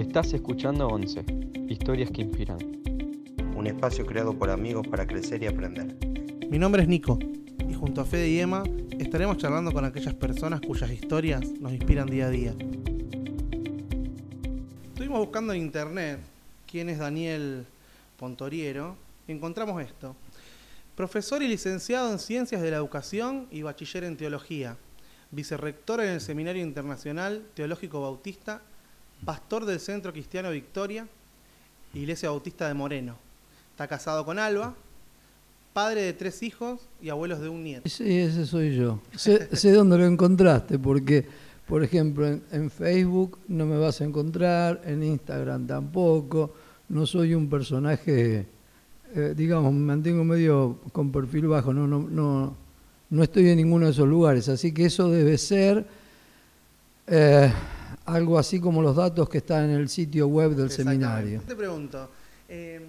Estás escuchando 11, historias que inspiran. Un espacio creado por amigos para crecer y aprender. Mi nombre es Nico y junto a Fede y Emma estaremos charlando con aquellas personas cuyas historias nos inspiran día a día. Estuvimos buscando en internet quién es Daniel Pontoriero y encontramos esto. Profesor y licenciado en Ciencias de la Educación y bachiller en Teología. Vicerrector en el Seminario Internacional Teológico Bautista. Pastor del Centro Cristiano Victoria. Iglesia Bautista de Moreno. Está casado con Alba. Padre de tres hijos y abuelos de un nieto. Sí, ese soy yo. Sé, sé dónde lo encontraste, porque, por ejemplo, en, en Facebook no me vas a encontrar, en Instagram tampoco. No soy un personaje eh, digamos, me mantengo medio con perfil bajo, no, no, no, no estoy en ninguno de esos lugares, así que eso debe ser eh, algo así como los datos que están en el sitio web del seminario. Te pregunto, eh,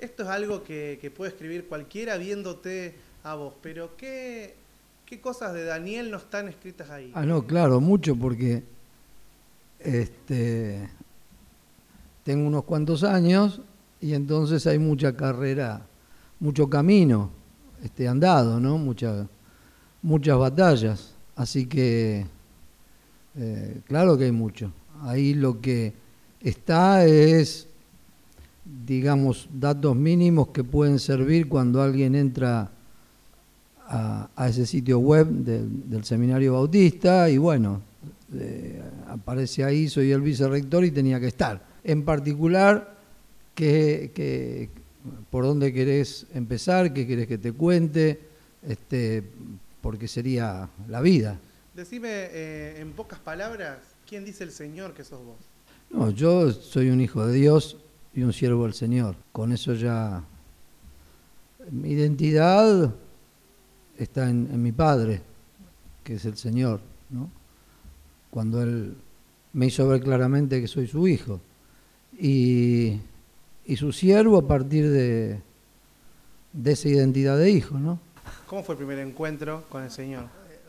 esto es algo que, que, puede escribir cualquiera viéndote a vos, pero ¿qué, ¿qué cosas de Daniel no están escritas ahí? Ah, no, claro, mucho porque este, tengo unos cuantos años y entonces hay mucha carrera, mucho camino este, andado, ¿no? Mucha, muchas batallas. Así que, eh, claro que hay mucho. Ahí lo que está es, digamos, datos mínimos que pueden servir cuando alguien entra a, ese sitio web del, Seminario Bautista y bueno, eh, aparece ahí, soy el vicerrector y tenía que estar. En particular, ¿Qué, qué, por dónde querés empezar? ¿Qué querés que te cuente? Este, porque sería la vida. Decime eh, en pocas palabras, ¿quién dice el Señor que sos vos? No, yo soy un hijo de Dios y un siervo del Señor. Con eso ya mi identidad está en, en mi Padre, que es el Señor, ¿no? Cuando Él me hizo ver claramente que soy su hijo. Y y su siervo a partir de, de esa identidad de hijo, ¿no? ¿Cómo fue el primer encuentro con el Señor?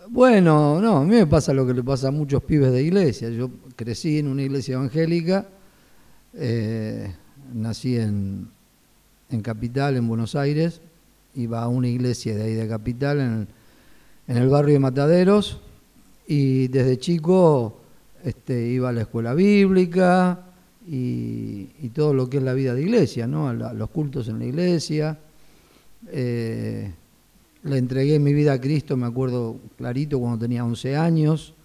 Bueno, no, a mí me pasa lo que le pasa a muchos pibes de iglesia. Yo crecí en una iglesia evangélica, eh, nací en, en, Capital, en Buenos Aires, iba a una iglesia de ahí de Capital, en el, barrio de Mataderos, y desde chico este, iba a la escuela bíblica, y, y, todo lo que es la vida de iglesia, ¿no? los cultos en la iglesia. Eh, le entregué mi vida a Cristo, me acuerdo clarito, cuando tenía 11 años,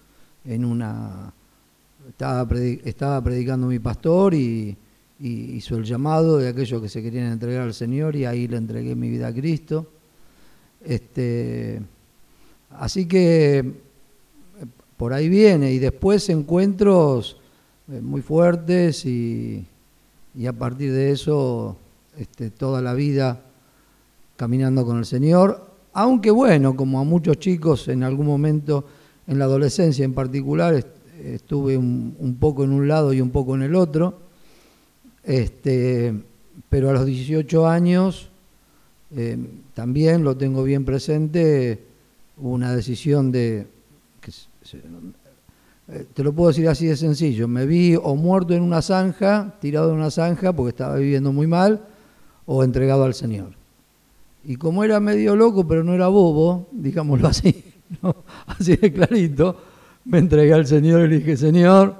en una estaba, estaba predicando mi pastor y, y, hizo el llamado de aquellos que se querían entregar al Señor y ahí le entregué mi vida a Cristo. Este, así que por ahí viene y después encuentros muy fuertes y, y, a partir de eso este, toda la vida caminando con el Señor, aunque bueno, como a muchos chicos en algún momento, en la adolescencia en particular, estuve un, un poco en un lado y un poco en el otro, este, pero a los 18 años eh, también lo tengo bien presente, una decisión de, que te lo puedo decir así de sencillo, me vi o muerto en una zanja, tirado en una zanja porque estaba viviendo muy mal, o entregado al Señor. Y como era medio loco, pero no era bobo, digámoslo así, así de clarito, me entregué al Señor y le dije, Señor,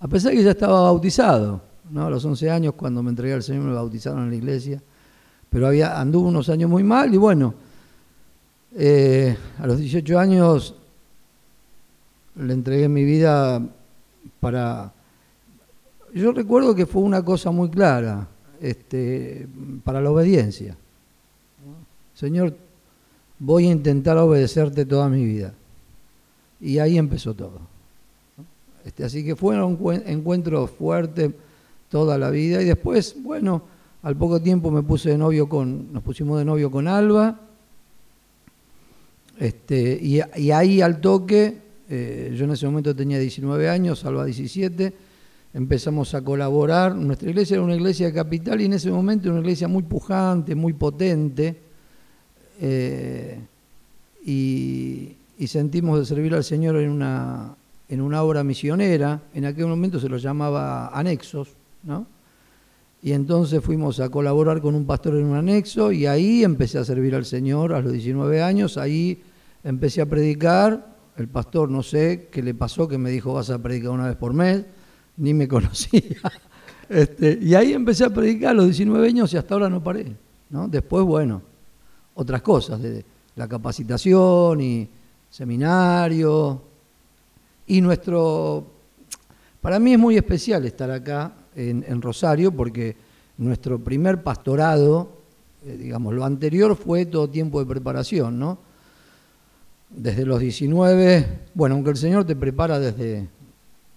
a pesar de que ya estaba bautizado, ¿no? a los 11 años cuando me entregué al Señor me bautizaron en la iglesia, pero había, anduvo unos años muy mal y bueno, eh, a los 18 años le entregué mi vida para... Yo recuerdo que fue una cosa muy clara, este, para la obediencia. Señor, voy a intentar obedecerte toda mi vida. Y ahí empezó todo. Este, así que fue un encuentro fuerte toda la vida. Y después, bueno, al poco tiempo me puse de novio con, nos pusimos de novio con Alba. Este, y, ahí al toque eh, yo en ese momento tenía 19 años, Salva 17, empezamos a colaborar. Nuestra iglesia era una iglesia de capital y en ese momento una iglesia muy pujante, muy potente. Eh, y, sentimos de servir al Señor en una, en una obra misionera, en aquel momento se lo llamaba anexos, ¿no? Y entonces fuimos a colaborar con un pastor en un anexo y ahí empecé a servir al Señor a los 19 años, ahí empecé a predicar, el pastor no sé qué le pasó, que me dijo vas a predicar una vez por mes, ni me conocía. Este, y ahí empecé a predicar a los 19 años y hasta ahora no paré. Después, bueno, otras cosas, de la capacitación y seminario. Y nuestro, para mí es muy especial estar acá en, Rosario porque nuestro primer pastorado, eh, digamos, lo anterior fue todo tiempo de preparación, ¿no? Desde los 19, bueno, aunque el Señor te prepara desde,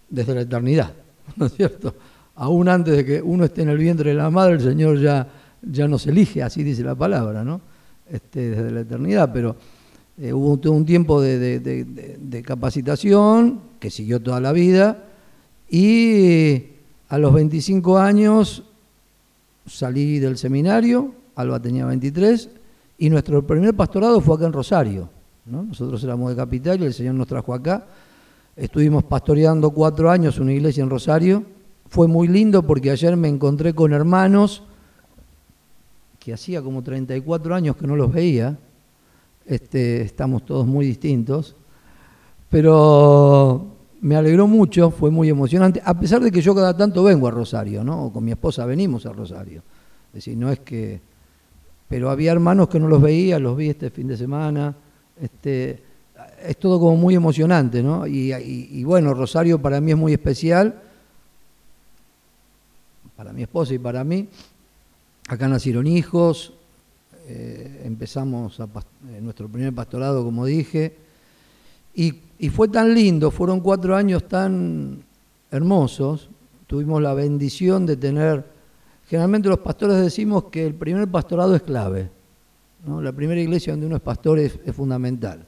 desde la eternidad, ¿no es cierto? Aún antes de que uno esté en el vientre de la madre, el Señor ya, ya nos elige, así dice la palabra, ¿no? Este, desde la eternidad, pero eh, hubo un, tiempo de, capacitación que siguió toda la vida y a los 25 años salí del seminario, Alba tenía 23, y nuestro primer pastorado fue acá en Rosario. Nosotros éramos de Capital y el Señor nos trajo acá. Estuvimos pastoreando cuatro años una iglesia en Rosario. Fue muy lindo porque ayer me encontré con hermanos que hacía como 34 años que no los veía. Este, estamos todos muy distintos. Pero me alegró mucho, fue muy emocionante, a pesar de que yo cada tanto vengo a Rosario, ¿no? Con mi esposa venimos a Rosario. Es decir, no es que... Pero había hermanos que no los veía, los vi este fin de semana. Este, es todo como muy emocionante, ¿no? Y, bueno, Rosario para mí es muy especial, para mi esposa y para mí. Acá nacieron hijos, eh, empezamos a, nuestro primer pastorado, como dije, y fue tan lindo, fueron cuatro años tan hermosos, tuvimos la bendición de tener, generalmente los pastores decimos que el primer pastorado es clave, ¿no? la primera iglesia donde uno es pastor es, fundamental,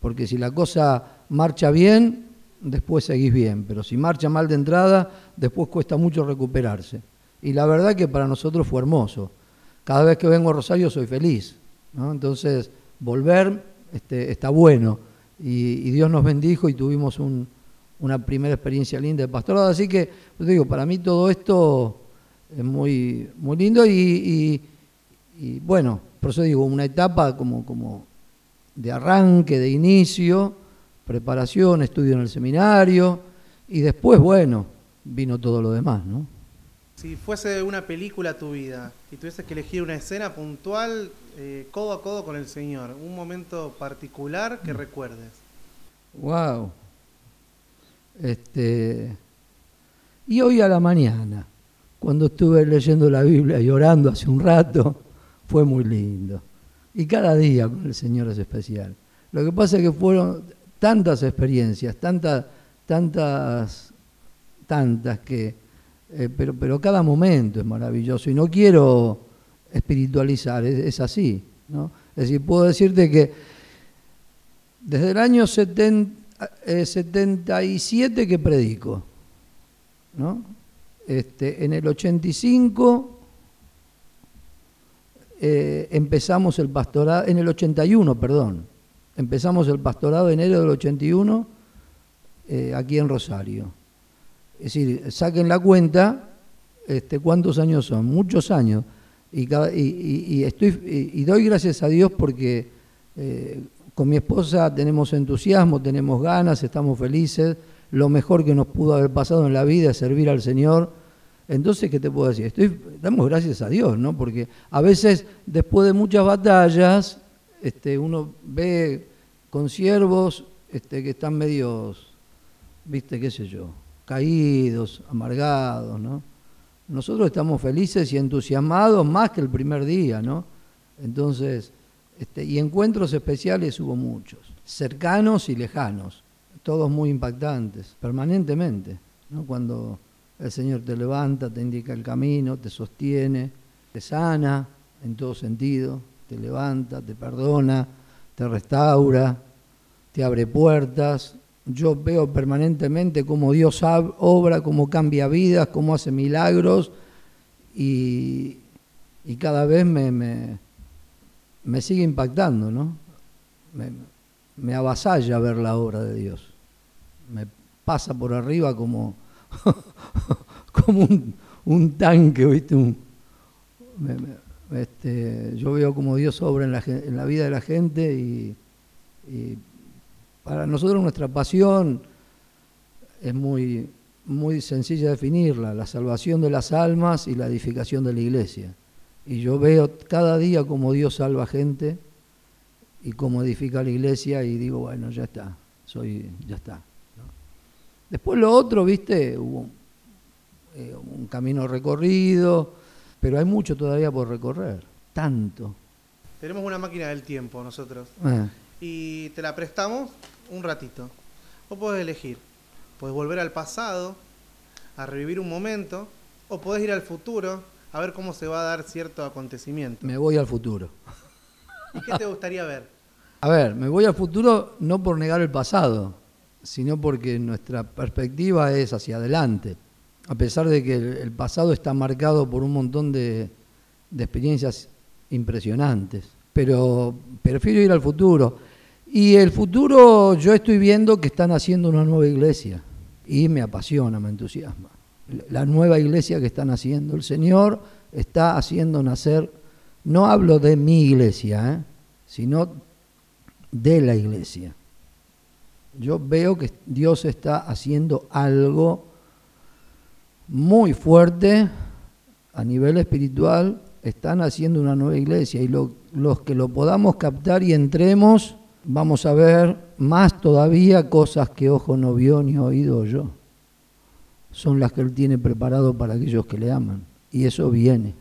porque si la cosa marcha bien, después seguís bien, pero si marcha mal de entrada, después cuesta mucho recuperarse. Y la verdad que para nosotros fue hermoso. Cada vez que vengo a Rosario soy feliz, entonces volver este, está bueno y, Dios nos bendijo y tuvimos una primera experiencia linda de pastorado. Así que, digo, para mí todo esto es muy, muy lindo y, bueno, por eso digo, una etapa como, como de arranque, de inicio, preparación, estudio en el seminario y después, bueno, vino todo lo demás, ¿no? Si fuese una película tu vida y tuvieses que elegir una escena puntual, eh, codo a codo con el Señor, un momento particular que mm. recuerdes. Wow. Este, y hoy a la mañana, cuando estuve leyendo la Biblia y orando hace un rato, fue muy lindo. Y cada día con el Señor es especial. Lo que pasa es que fueron tantas experiencias, tantas, tantas, tantas que eh, pero, pero cada momento es maravilloso y no quiero espiritualizar, es, así. ¿no? Es decir, puedo decirte que desde el año 77 eh, que predico, ¿no? Este, en el 85 eh, empezamos el pastorado, en el 81, perdón, empezamos el pastorado en enero del 81 aquí en Rosario. Es decir, saquen la cuenta, este, ¿cuántos años son? Muchos años. Y, y, estoy, y doy gracias a Dios porque eh, con mi esposa tenemos entusiasmo, tenemos ganas, estamos felices. Lo mejor que nos pudo haber pasado en la vida es servir al Señor. Entonces, ¿qué te puedo decir? Estoy, damos gracias a Dios, ¿no? Porque a veces, después de muchas batallas, este, uno ve consiervos este, que están medios, viste, qué sé yo, caídos, amargados, ¿no? Nosotros estamos felices y entusiasmados más que el primer día, ¿no? Entonces, este, y encuentros especiales hubo muchos, cercanos y lejanos, todos muy impactantes, permanentemente, ¿no? Cuando el Señor te levanta, te indica el camino, te sostiene, te sana en todo sentido, te levanta, te perdona, te restaura, te abre puertas, yo veo permanentemente cómo Dios obra, cómo cambia vidas, cómo hace milagros y, cada vez me, me, sigue impactando, ¿no? Me, avasalla ver la obra de Dios. pasa por arriba como, como un, un tanque, ¿viste? Me- me- este, yo veo como Dios obra en la, en la vida de la gente y, y para nosotros nuestra pasión es muy, muy sencilla de definirla, la salvación de las almas y la edificación de la iglesia. Y yo veo cada día como Dios salva gente y cómo edifica la iglesia y digo, bueno, ya está, soy, ya está. ¿no? Después lo otro, viste, hubo eh, un camino recorrido, pero hay mucho todavía por recorrer, tanto. Tenemos una máquina del tiempo nosotros Eh, y te la prestamos un ratito. Vos podés elegir. Podés volver al pasado, a revivir un momento, o podés ir al futuro a ver cómo se va a dar cierto acontecimiento. me voy al futuro. ¿Y qué te gustaría ver? A ver, me voy al futuro no por negar el pasado, sino porque nuestra perspectiva es hacia adelante. A pesar de que el, el pasado está marcado por un montón de, de experiencias impresionantes. Pero prefiero ir al futuro. Y el futuro yo estoy viendo que están haciendo una nueva iglesia. Y me apasiona, me entusiasma. La nueva iglesia que están haciendo. El Señor está haciendo nacer, no hablo de mi iglesia, ¿eh? sino de la iglesia. Yo veo que Dios está haciendo algo muy fuerte a nivel espiritual, están haciendo una nueva iglesia y lo- los que lo podamos captar y entremos, vamos a ver más todavía cosas que ojo no vio ni oído yo. Son las que Él tiene preparado para aquellos que le aman. Y eso viene.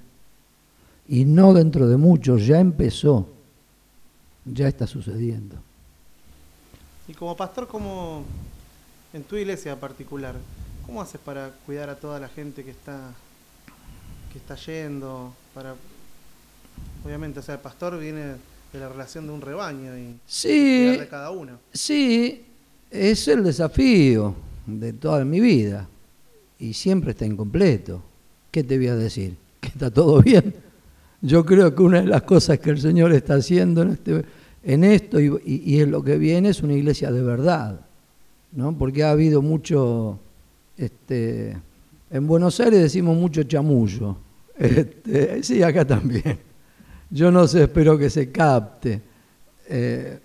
Y no dentro de mucho, ya empezó ya está sucediendo. Y como pastor, ¿cómo, en tu iglesia particular, cómo haces para cuidar a toda la gente que está, que está yendo? Para, obviamente, o sea, el pastor viene de la relación de un rebaño y Sí, cuidar de cada uno. sí, es el desafío de toda mi vida y siempre está incompleto. ¿Qué te voy a decir? ¿Que está todo bien? Yo creo que una de las cosas que el Señor está haciendo en, este, en esto y, y- y en lo que viene es una iglesia de verdad, ¿no? Porque ha habido mucho, este, en Buenos Aires decimos mucho chamullo, Este, sí, acá también. Yo no sé, espero que se capte. Eh,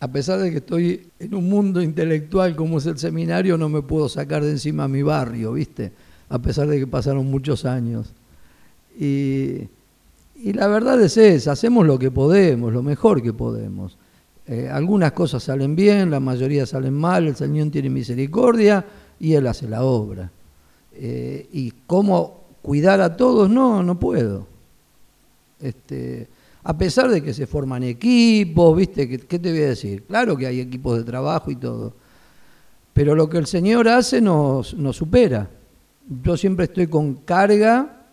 a pesar de que estoy en un mundo intelectual como es el seminario, no me puedo sacar de encima mi barrio, ¿viste? A pesar de que pasaron muchos años. Y, la verdad es esa, hacemos lo que podemos, lo mejor que podemos. Eh, algunas cosas salen bien, la mayoría salen mal, el Señor tiene misericordia y Él hace la obra. Eh, y cómo cuidar a todos, no, no puedo. Este, a pesar de que se forman equipos, ¿viste? ¿Qué, qué te voy a decir? Claro que hay equipos de trabajo y todo. Pero lo que el Señor hace nos, supera. Yo siempre estoy con carga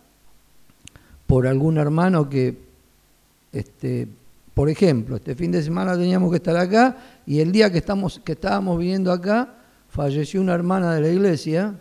por algún hermano que, este, por ejemplo, este fin de semana teníamos que estar acá y el día que, estamos, que estábamos viviendo acá falleció una hermana de la iglesia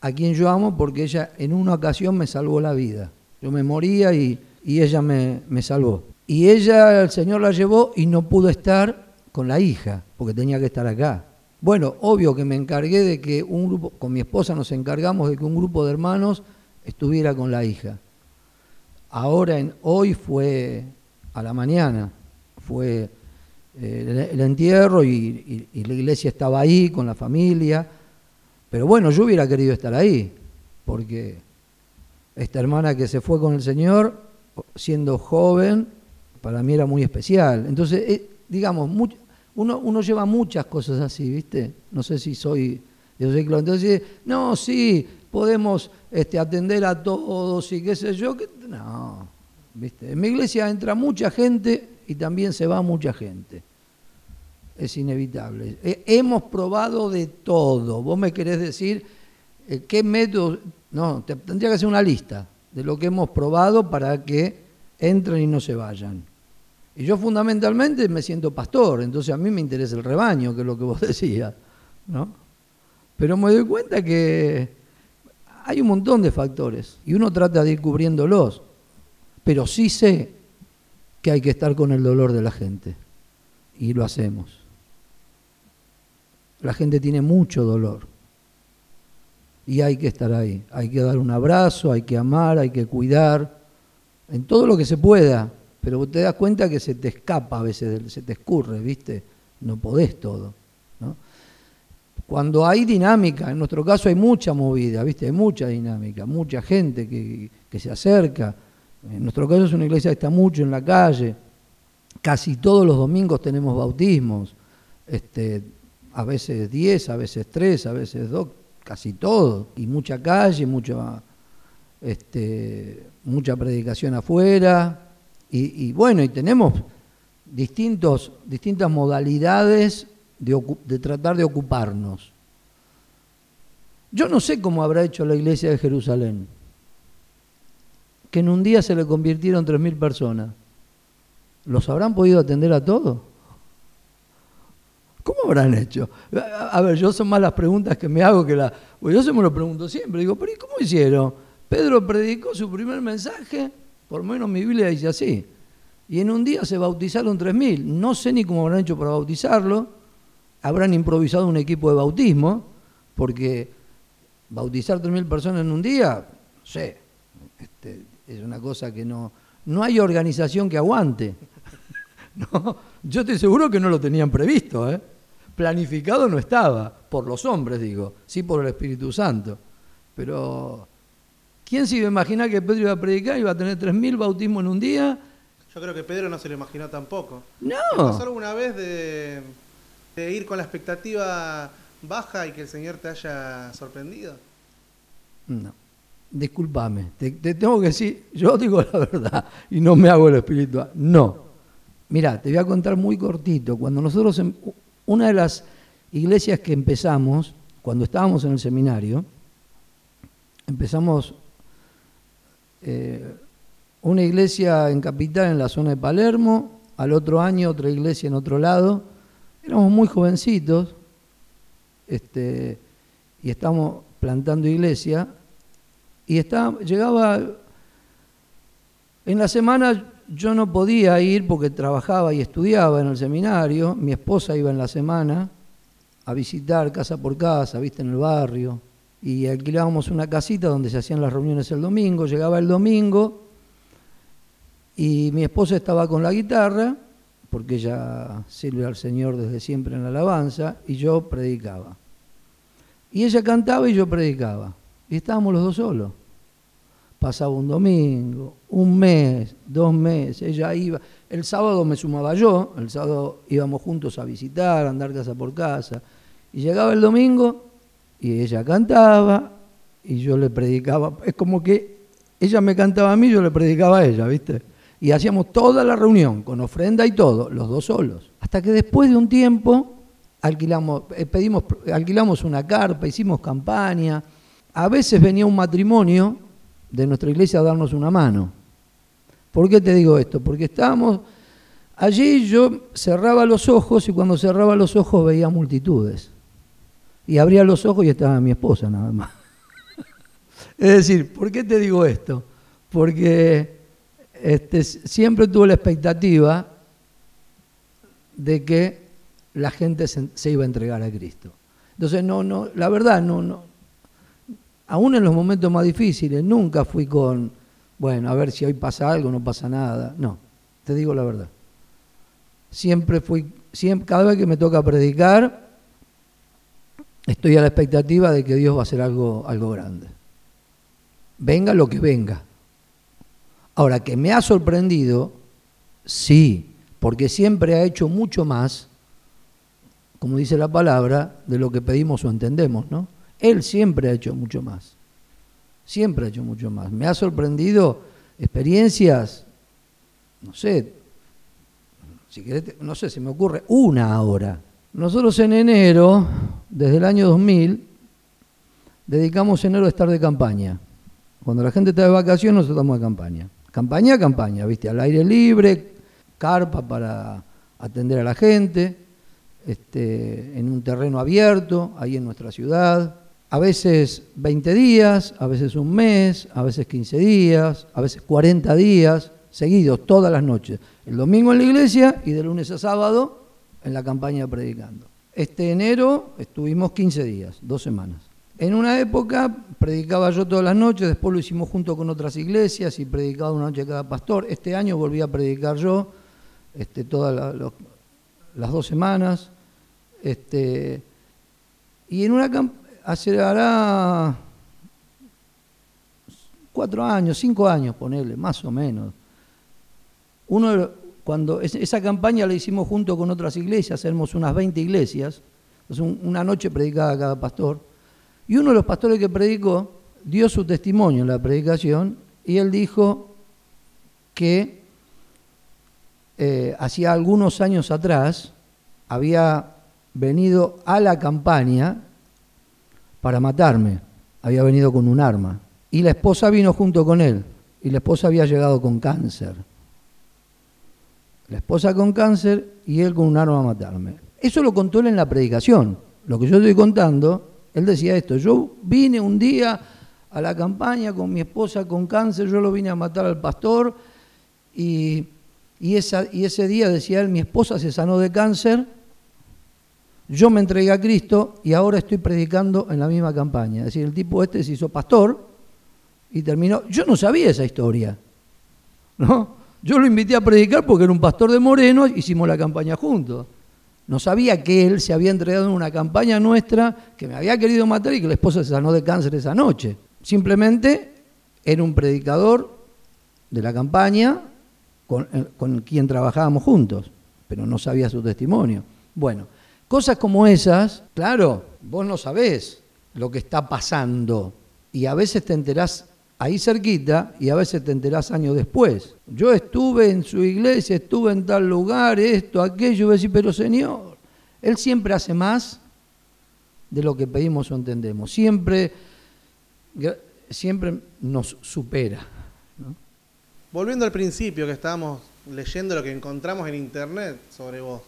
a quien yo amo porque ella en una ocasión me salvó la vida. Yo me moría y, y ella me, me salvó. Y ella, el Señor la llevó y no pudo estar con la hija porque tenía que estar acá. Bueno, obvio que me encargué de que un grupo, con mi esposa nos encargamos de que un grupo de hermanos estuviera con la hija. Ahora, hoy fue a la mañana, fue eh, el, entierro y la iglesia estaba ahí con la familia. Pero bueno, yo hubiera querido estar ahí, porque esta hermana que se fue con el Señor, siendo joven, para mí era muy especial. Entonces, eh, digamos, uno, uno lleva muchas cosas así, ¿viste? No sé si soy de ese clan. Entonces, no, sí, podemos este, atender a todos y qué sé yo. que- no, ¿viste? En mi iglesia entra mucha gente y también se va mucha gente. Es inevitable. Eh, hemos probado de todo. Vos me querés decir eh, qué método. No, te, tendría que hacer una lista de lo que hemos probado para que entren y no se vayan. Y yo fundamentalmente me siento pastor, entonces a mí me interesa el rebaño, que es lo que vos decías, ¿no? Pero me doy cuenta que hay un montón de factores y uno trata de ir cubriéndolos, pero sí sé que hay que estar con el dolor de la gente y lo hacemos. la gente tiene mucho dolor. Y hay que estar ahí, hay que dar un abrazo, hay que amar, hay que cuidar, en todo lo que se pueda, pero te das cuenta que se te escapa a veces, se te escurre, ¿viste? No podés todo. ¿no? Cuando hay dinámica, en nuestro caso hay mucha movida, ¿viste? Hay mucha dinámica, mucha gente que, que se acerca. En nuestro caso es una iglesia que está mucho en la calle. Casi todos los domingos tenemos bautismos. Este, a veces 10, a veces 3, a veces 2, casi todo. Y mucha calle, mucha, este, mucha predicación afuera. Y, bueno, y tenemos distintos, distintas modalidades de, de, tratar de ocuparnos. Yo no sé cómo habrá hecho la iglesia de Jerusalén, que en un día se le convirtieron 3.000 personas. ¿Los habrán podido atender a todos? ¿Cómo habrán hecho? A ver, yo son más las preguntas que me hago que las... Pues yo se me lo pregunto siempre. Digo, pero ¿y cómo hicieron? Pedro predicó su primer mensaje, por lo menos mi Biblia dice así. Y en un día se bautizaron 3.000. No sé ni cómo habrán hecho para bautizarlo. Habrán improvisado un equipo de bautismo, porque bautizar 3.000 personas en un día, no sé, este, es una cosa que no... No hay organización que aguante. No, yo estoy seguro que no lo tenían previsto, ¿eh? Planificado no estaba, por los hombres digo, sí por el Espíritu Santo. Pero, ¿quién se iba a imaginar que Pedro iba a predicar y iba a tener 3.000 bautismos en un día? Yo creo que Pedro no se lo imaginó tampoco. No. ¿Te pasó alguna vez de, de ir con la expectativa baja y que el Señor te haya sorprendido? No. Discúlpame, te, te, tengo que decir, yo digo la verdad y no me hago el espiritual. No. Mira, te voy a contar muy cortito. Cuando nosotros, una de las iglesias que empezamos, cuando estábamos en el seminario, empezamos eh, una iglesia en Capital, en la zona de Palermo, al otro año otra iglesia en otro lado. Éramos muy jovencitos este, y estábamos plantando iglesia y estaba, llegaba en la semana yo no podía ir porque trabajaba y estudiaba en el seminario, mi esposa iba en la semana a visitar casa por casa, viste, en el barrio, y alquilábamos una casita donde se hacían las reuniones el domingo, llegaba el domingo y mi esposa estaba con la guitarra, porque ella sirve al Señor desde siempre en la alabanza, y yo predicaba. Y ella cantaba y yo predicaba, y estábamos los dos solos pasaba un domingo, un mes, dos meses, ella iba, el sábado me sumaba yo, el sábado íbamos juntos a visitar, a andar casa por casa, y llegaba el domingo y ella cantaba y yo le predicaba, es como que ella me cantaba a mí, yo le predicaba a ella, ¿viste? Y hacíamos toda la reunión, con ofrenda y todo, los dos solos. Hasta que después de un tiempo alquilamos, eh, pedimos, alquilamos una carpa, hicimos campaña, a veces venía un matrimonio de nuestra iglesia a darnos una mano. ¿Por qué te digo esto? Porque estábamos allí, yo cerraba los ojos y cuando cerraba los ojos veía multitudes. Y abría los ojos y estaba mi esposa nada más. es decir, ¿por qué te digo esto? Porque este, siempre tuve la expectativa de que la gente se, se, iba a entregar a Cristo. Entonces, no, no, la verdad, no, no, aún en los momentos más difíciles, nunca fui con, bueno, a ver si hoy pasa algo, no pasa nada. No, te digo la verdad. Siempre fui, siempre, cada vez que me toca predicar, estoy a la expectativa de que Dios va a hacer algo, algo grande. Venga lo que venga. Ahora, que me ha sorprendido, sí, porque siempre ha hecho mucho más, como dice la palabra, de lo que pedimos o entendemos, ¿no? Él siempre ha hecho mucho más. Siempre ha hecho mucho más. Me ha sorprendido experiencias, no sé, si querés, no sé, se me ocurre una ahora. Nosotros en enero, desde el año 2000, dedicamos enero a estar de campaña. Cuando la gente está de vacaciones, nosotros estamos de campaña. Campaña, campaña, ¿viste? Al aire libre, carpa para atender a la gente, este, en un terreno abierto, ahí en nuestra ciudad a veces 20 días, a veces un mes, a veces 15 días, a veces 40 días, seguidos, todas las noches. El domingo en la iglesia y de lunes a sábado en la campaña predicando. Este enero estuvimos 15 días, dos semanas. En una época predicaba yo todas las noches, después lo hicimos junto con otras iglesias y predicaba una noche cada pastor. Este año volví a predicar yo este, todas las dos semanas. Este, y en una hace hará cuatro años, cinco años, ponerle, más o menos. Uno, cuando esa campaña la hicimos junto con otras iglesias, éramos unas 20 iglesias, una noche predicaba cada pastor, y uno de los pastores que predicó dio su testimonio en la predicación y él dijo que eh, hacía algunos años atrás había venido a la campaña para matarme, había venido con un arma, y la esposa vino junto con él, y la esposa había llegado con cáncer. La esposa con cáncer y él con un arma a matarme. Eso lo contó él en la predicación. Lo que yo estoy contando, él decía esto, yo vine un día a la campaña con mi esposa con cáncer, yo lo vine a matar al pastor. Y, y, y ese día, decía él, mi esposa se sanó de cáncer, yo me entregué a Cristo y ahora estoy predicando en la misma campaña. Es decir, el tipo este se hizo pastor y terminó. Yo no sabía esa historia, ¿no? Yo lo invité a predicar porque era un pastor de Moreno, hicimos la campaña juntos. No sabía que él se había entregado en una campaña nuestra, que me había querido matar y que la esposa se sanó de cáncer esa noche. Simplemente era un predicador de la campaña con, eh, con quien trabajábamos juntos, pero no sabía su testimonio. Bueno, cosas como esas, claro, vos no sabés lo que está pasando y a veces te enterás ahí cerquita y a veces te enterás años después. Yo estuve en su iglesia, estuve en tal lugar, esto, aquello, y decir, pero Señor, Él siempre hace más de lo que pedimos o entendemos. Siempre, siempre nos supera. Volviendo al principio que estábamos leyendo lo que encontramos en internet sobre vos,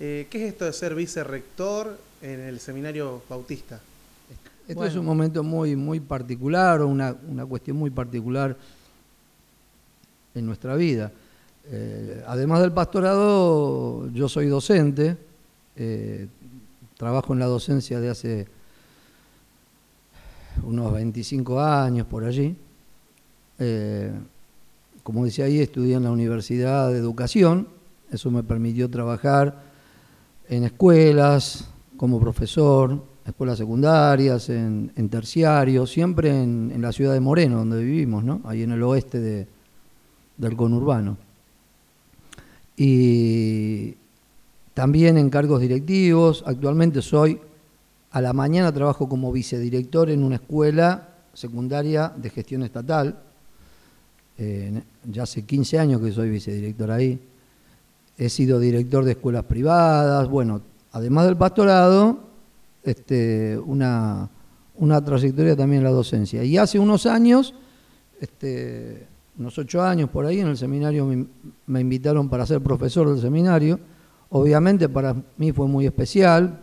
eh, ¿qué es esto de ser vicerrector en el seminario bautista? Esto es un momento muy, muy particular, una, una cuestión muy particular en nuestra vida. Eh, además del pastorado, yo soy docente, eh, trabajo en la docencia de hace unos 25 años por allí. Eh, como decía ahí, estudié en la Universidad de Educación, eso me permitió trabajar en escuelas como profesor, escuelas secundarias, en, terciarios, siempre en, la ciudad de Moreno, donde vivimos, ¿no? ahí en el oeste del conurbano. Y también en cargos directivos, actualmente soy, a la mañana trabajo como vicedirector en una escuela secundaria de gestión estatal, eh, ya hace 15 años que soy vicedirector ahí, he sido director de escuelas privadas, bueno, además del pastorado, este, una, trayectoria también en la docencia. Y hace unos años, este, unos ocho años por ahí, en el seminario me, invitaron para ser profesor del seminario. Obviamente para mí fue muy especial,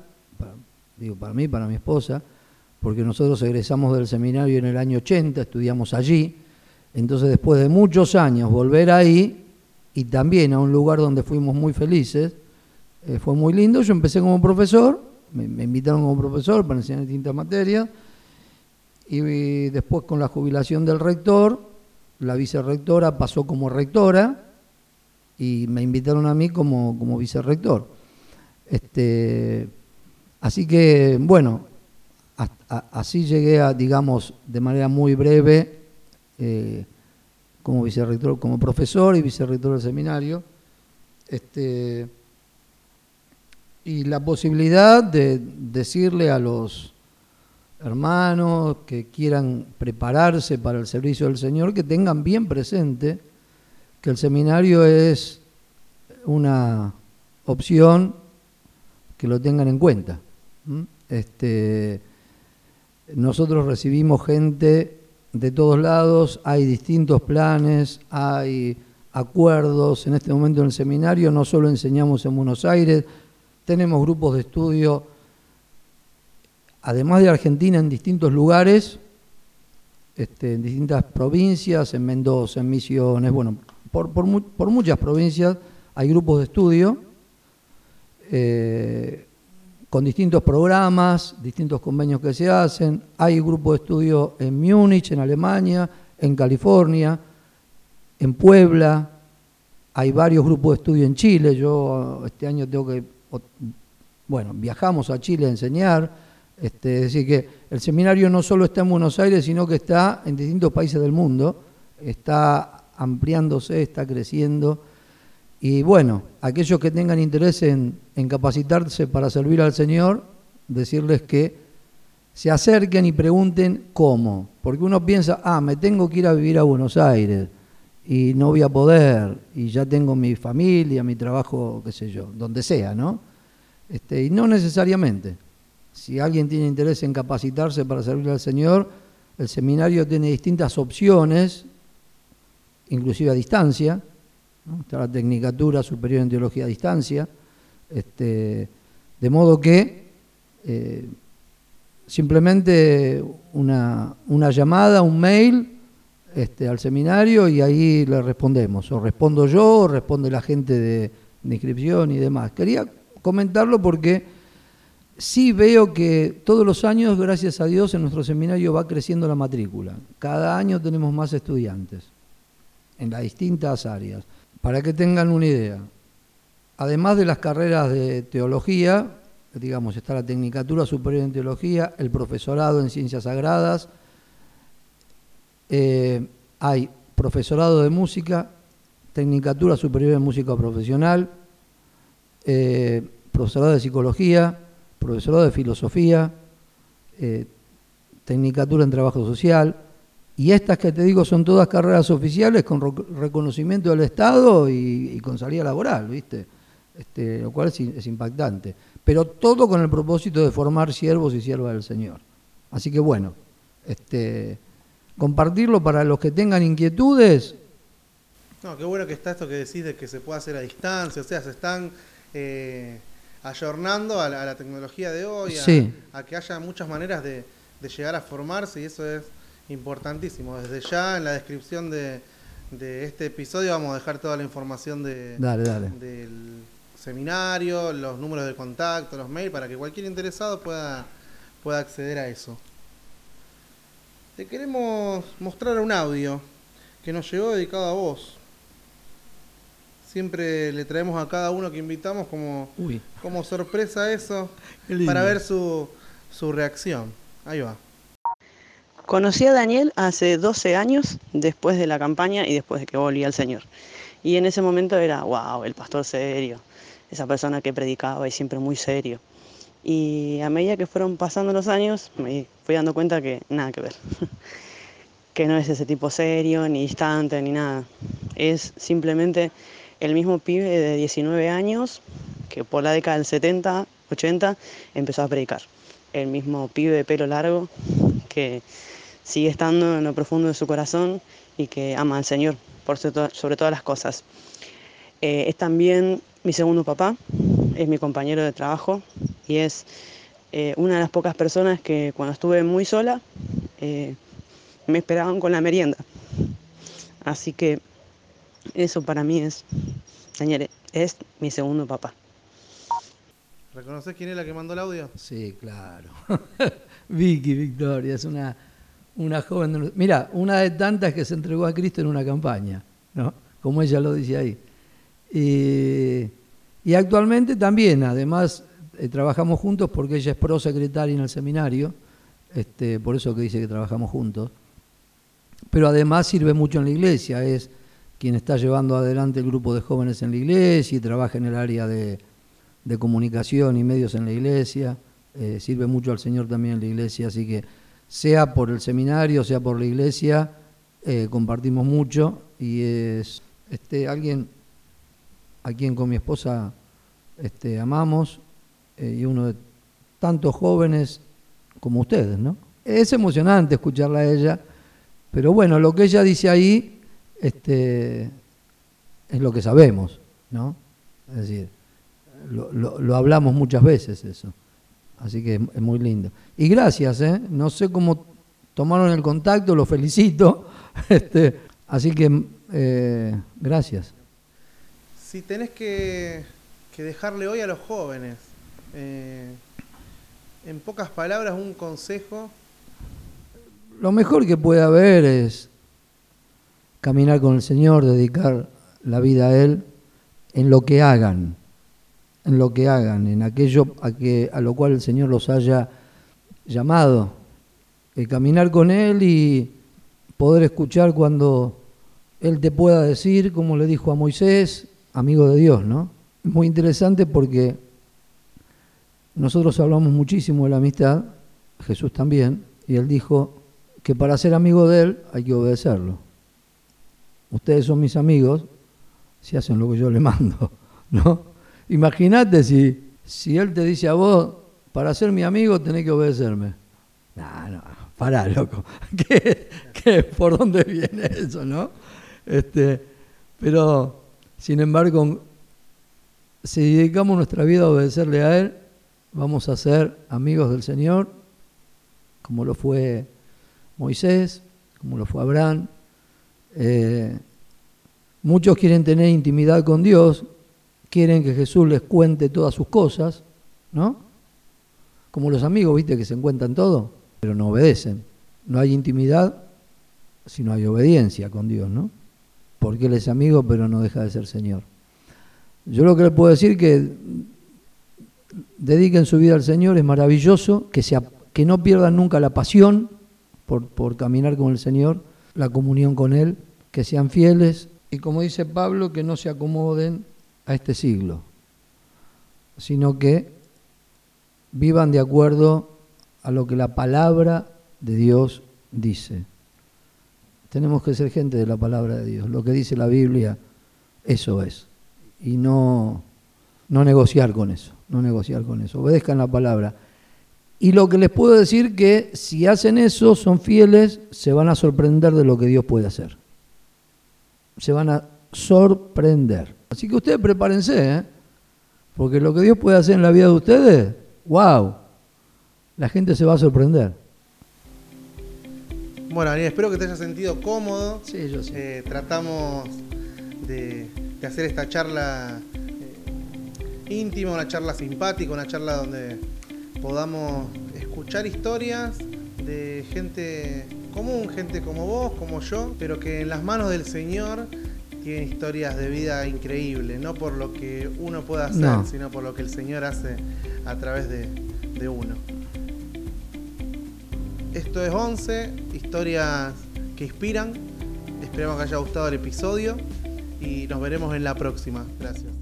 digo para mí, para mi esposa, porque nosotros egresamos del seminario en el año 80, estudiamos allí. Entonces después de muchos años volver ahí y también a un lugar donde fuimos muy felices, eh, fue muy lindo. Yo empecé como profesor me, invitaron como profesor para enseñar distintas materias y después con la jubilación del rector, la vicerrectora pasó como rectora y me invitaron a mí como, como vicerrector. Este, así que, bueno, así llegué a, digamos, de manera muy breve, eh, como vicerrector, como profesor y vicerrector del seminario. Este, y la posibilidad de decirle a los hermanos que quieran prepararse para el servicio del Señor, que tengan bien presente que el seminario es una opción que lo tengan en cuenta. Este, nosotros recibimos gente de todos lados, hay distintos planes, hay acuerdos. En este momento en el seminario no solo enseñamos en Buenos Aires, tenemos grupos de estudio, además de Argentina, en distintos lugares, este, en distintas provincias, en Mendoza, en Misiones, bueno, por, muchas provincias hay grupos de estudio. Eh, con distintos programas, distintos convenios que se hacen. Hay grupo de estudio en Múnich, en Alemania, en California, en Puebla. Hay varios grupos de estudio en Chile. Yo este año tengo que, bueno, viajamos a Chile a enseñar. Este, es decir, que el seminario no solo está en Buenos Aires, sino que está en distintos países del mundo. Está ampliándose, está creciendo. Y bueno, aquellos que tengan interés en, capacitarse para servir al Señor, decirles que se acerquen y pregunten cómo. Porque uno piensa, ah, me tengo que ir a vivir a Buenos Aires y no voy a poder, y ya tengo mi familia, mi trabajo, qué sé yo, donde sea, ¿no? Este, y no necesariamente. Si alguien tiene interés en capacitarse para servir al Señor, el seminario tiene distintas opciones, inclusive a distancia, está la Tecnicatura Superior en Teología a Distancia, este, de modo que eh, simplemente una, llamada, un mail este, al seminario y ahí le respondemos, o respondo yo, o responde la gente de inscripción y demás. Quería comentarlo porque sí veo que todos los años, gracias a Dios, en nuestro seminario va creciendo la matrícula. Cada año tenemos más estudiantes en las distintas áreas. Para que tengan una idea, además de las carreras de teología, digamos, está la Tecnicatura Superior en Teología, el profesorado en Ciencias Sagradas, eh, hay profesorado de música, Tecnicatura Superior en Música Profesional, eh, profesorado de Psicología, profesorado de Filosofía, eh, Tecnicatura en Trabajo Social, y estas que te digo son todas carreras oficiales con reconocimiento del Estado y, con salida laboral, ¿viste? Este, lo cual es, impactante. Pero todo con el propósito de formar siervos y siervas del Señor. Así que bueno, este, compartirlo para los que tengan inquietudes. No, qué bueno que está esto que decís de que se puede hacer a distancia, o sea, se están eh, ayornando a la, tecnología de hoy, a, que haya muchas maneras de llegar a formarse y eso es importantísimo. Desde ya en la descripción de, este episodio vamos a dejar toda la información de, del seminario, los números de contacto, los mails, para que cualquier interesado pueda, pueda acceder a eso. Te queremos mostrar un audio que nos llegó dedicado a vos. Siempre le traemos a cada uno que invitamos como, como sorpresa eso, para ver su, su reacción. Ahí va. Conocí a Daniel hace 12 años después de la campaña y después de que volví al Señor. Y en ese momento era, wow, el pastor serio, esa persona que predicaba y siempre muy serio. Y a medida que fueron pasando los años, me fui dando cuenta que nada que ver. que no es ese tipo serio, ni distante, ni nada. Es simplemente el mismo pibe de 19 años que por la década del 70, 80 empezó a predicar. El mismo pibe de pelo largo que sigue estando en lo profundo de su corazón y que ama al Señor por sobre todas las cosas. Eh, es también mi segundo papá, es mi compañero de trabajo y es eh, una de las pocas personas que cuando estuve muy sola eh, me esperaban con la merienda. Así que eso para mí es, señores, es mi segundo papá. ¿Reconoces quién es la que mandó el audio? Sí, claro. Vicky Victoria, es una una joven, mira, una de tantas que se entregó a Cristo en una campaña, ¿no? como ella lo dice ahí. Y, actualmente también, además, eh, trabajamos juntos porque ella es prosecretaria en el seminario, este, por eso que dice que trabajamos juntos. Pero además sirve mucho en la iglesia, es quien está llevando adelante el grupo de jóvenes en la iglesia y trabaja en el área de, comunicación y medios en la iglesia. Eh, sirve mucho al Señor también en la iglesia, así que sea por el seminario, sea por la iglesia, eh, compartimos mucho y es este, alguien a quien con mi esposa este, amamos eh, y uno de tantos jóvenes como ustedes, ¿no? Es emocionante escucharla a ella, pero bueno, lo que ella dice ahí este, es lo que sabemos, ¿no? Es decir, lo hablamos muchas veces eso. Así que es muy lindo. Y gracias, ¿eh? no sé cómo tomaron el contacto, lo felicito. Este, así que eh, gracias. Si tenés que, dejarle hoy a los jóvenes, eh, en pocas palabras, un consejo. Lo mejor que puede haber es caminar con el Señor, dedicar la vida a Él en lo que hagan, en lo que hagan, en aquello a, que, a lo cual el Señor los haya llamado. El caminar con Él y poder escuchar cuando Él te pueda decir, como le dijo a Moisés, amigo de Dios, ¿no? Muy interesante porque nosotros hablamos muchísimo de la amistad, Jesús también, y Él dijo que para ser amigo de Él hay que obedecerlo. Ustedes son mis amigos si hacen lo que yo le mando, ¿no? Imagínate si, si Él te dice a vos, para ser mi amigo tenés que obedecerme. No, no, pará, loco. ¿Qué, qué, por dónde viene eso, no? Este, pero, sin embargo, si dedicamos nuestra vida a obedecerle a Él, vamos a ser amigos del Señor, como lo fue Moisés, como lo fue Abraham. Eh, muchos quieren tener intimidad con Dios, quieren que Jesús les cuente todas sus cosas, ¿no? Como los amigos, viste, que se encuentran todo, pero no obedecen. No hay intimidad si no hay obediencia con Dios, ¿no? Porque Él es amigo, pero no deja de ser Señor. Yo lo que le puedo decir que dediquen su vida al Señor, es maravilloso, que, que no pierdan nunca la pasión por, por caminar con el Señor, la comunión con Él, que sean fieles y como dice Pablo, que no se acomoden a este siglo, sino que vivan de acuerdo a lo que la palabra de Dios dice. Tenemos que ser gente de la palabra de Dios. Lo que dice la Biblia, eso es. Y no, no negociar con eso, no negociar con eso. Obedezcan la palabra. Y lo que les puedo decir que si hacen eso, son fieles, se van a sorprender de lo que Dios puede hacer. Se van a sorprender. Así que ustedes prepárense, ¿eh? porque lo que Dios puede hacer en la vida de ustedes, wow, la gente se va a sorprender. Bueno, Daniel, espero que te hayas sentido cómodo. Sí, yo sí. Eh, tratamos de, de, hacer esta charla eh, íntima, una charla simpática, una charla donde podamos escuchar historias de gente común, gente como vos, como yo, pero que en las manos del Señor tienen historias de vida increíbles, no por lo que uno pueda hacer, no. sino por lo que el Señor hace a través de, de uno. Esto es 11, historias que inspiran. Esperamos que haya gustado el episodio y nos veremos en la próxima. Gracias.